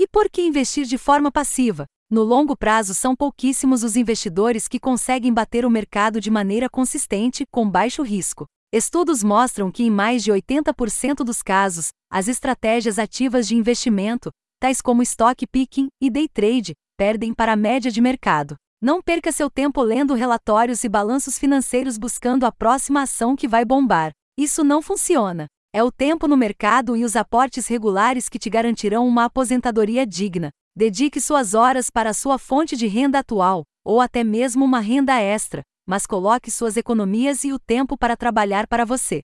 E por que investir de forma passiva? No longo prazo, são pouquíssimos os investidores que conseguem bater o mercado de maneira consistente, com baixo risco. Estudos mostram que, em mais de 80% dos casos, as estratégias ativas de investimento, tais como stock picking e day trade, perdem para a média de mercado. Não perca seu tempo lendo relatórios e balanços financeiros buscando a próxima ação que vai bombar. Isso não funciona. É o tempo no mercado e os aportes regulares que te garantirão uma aposentadoria digna. Dedique suas horas para a sua fonte de renda atual, ou até mesmo uma renda extra, mas coloque suas economias e o tempo para trabalhar para você.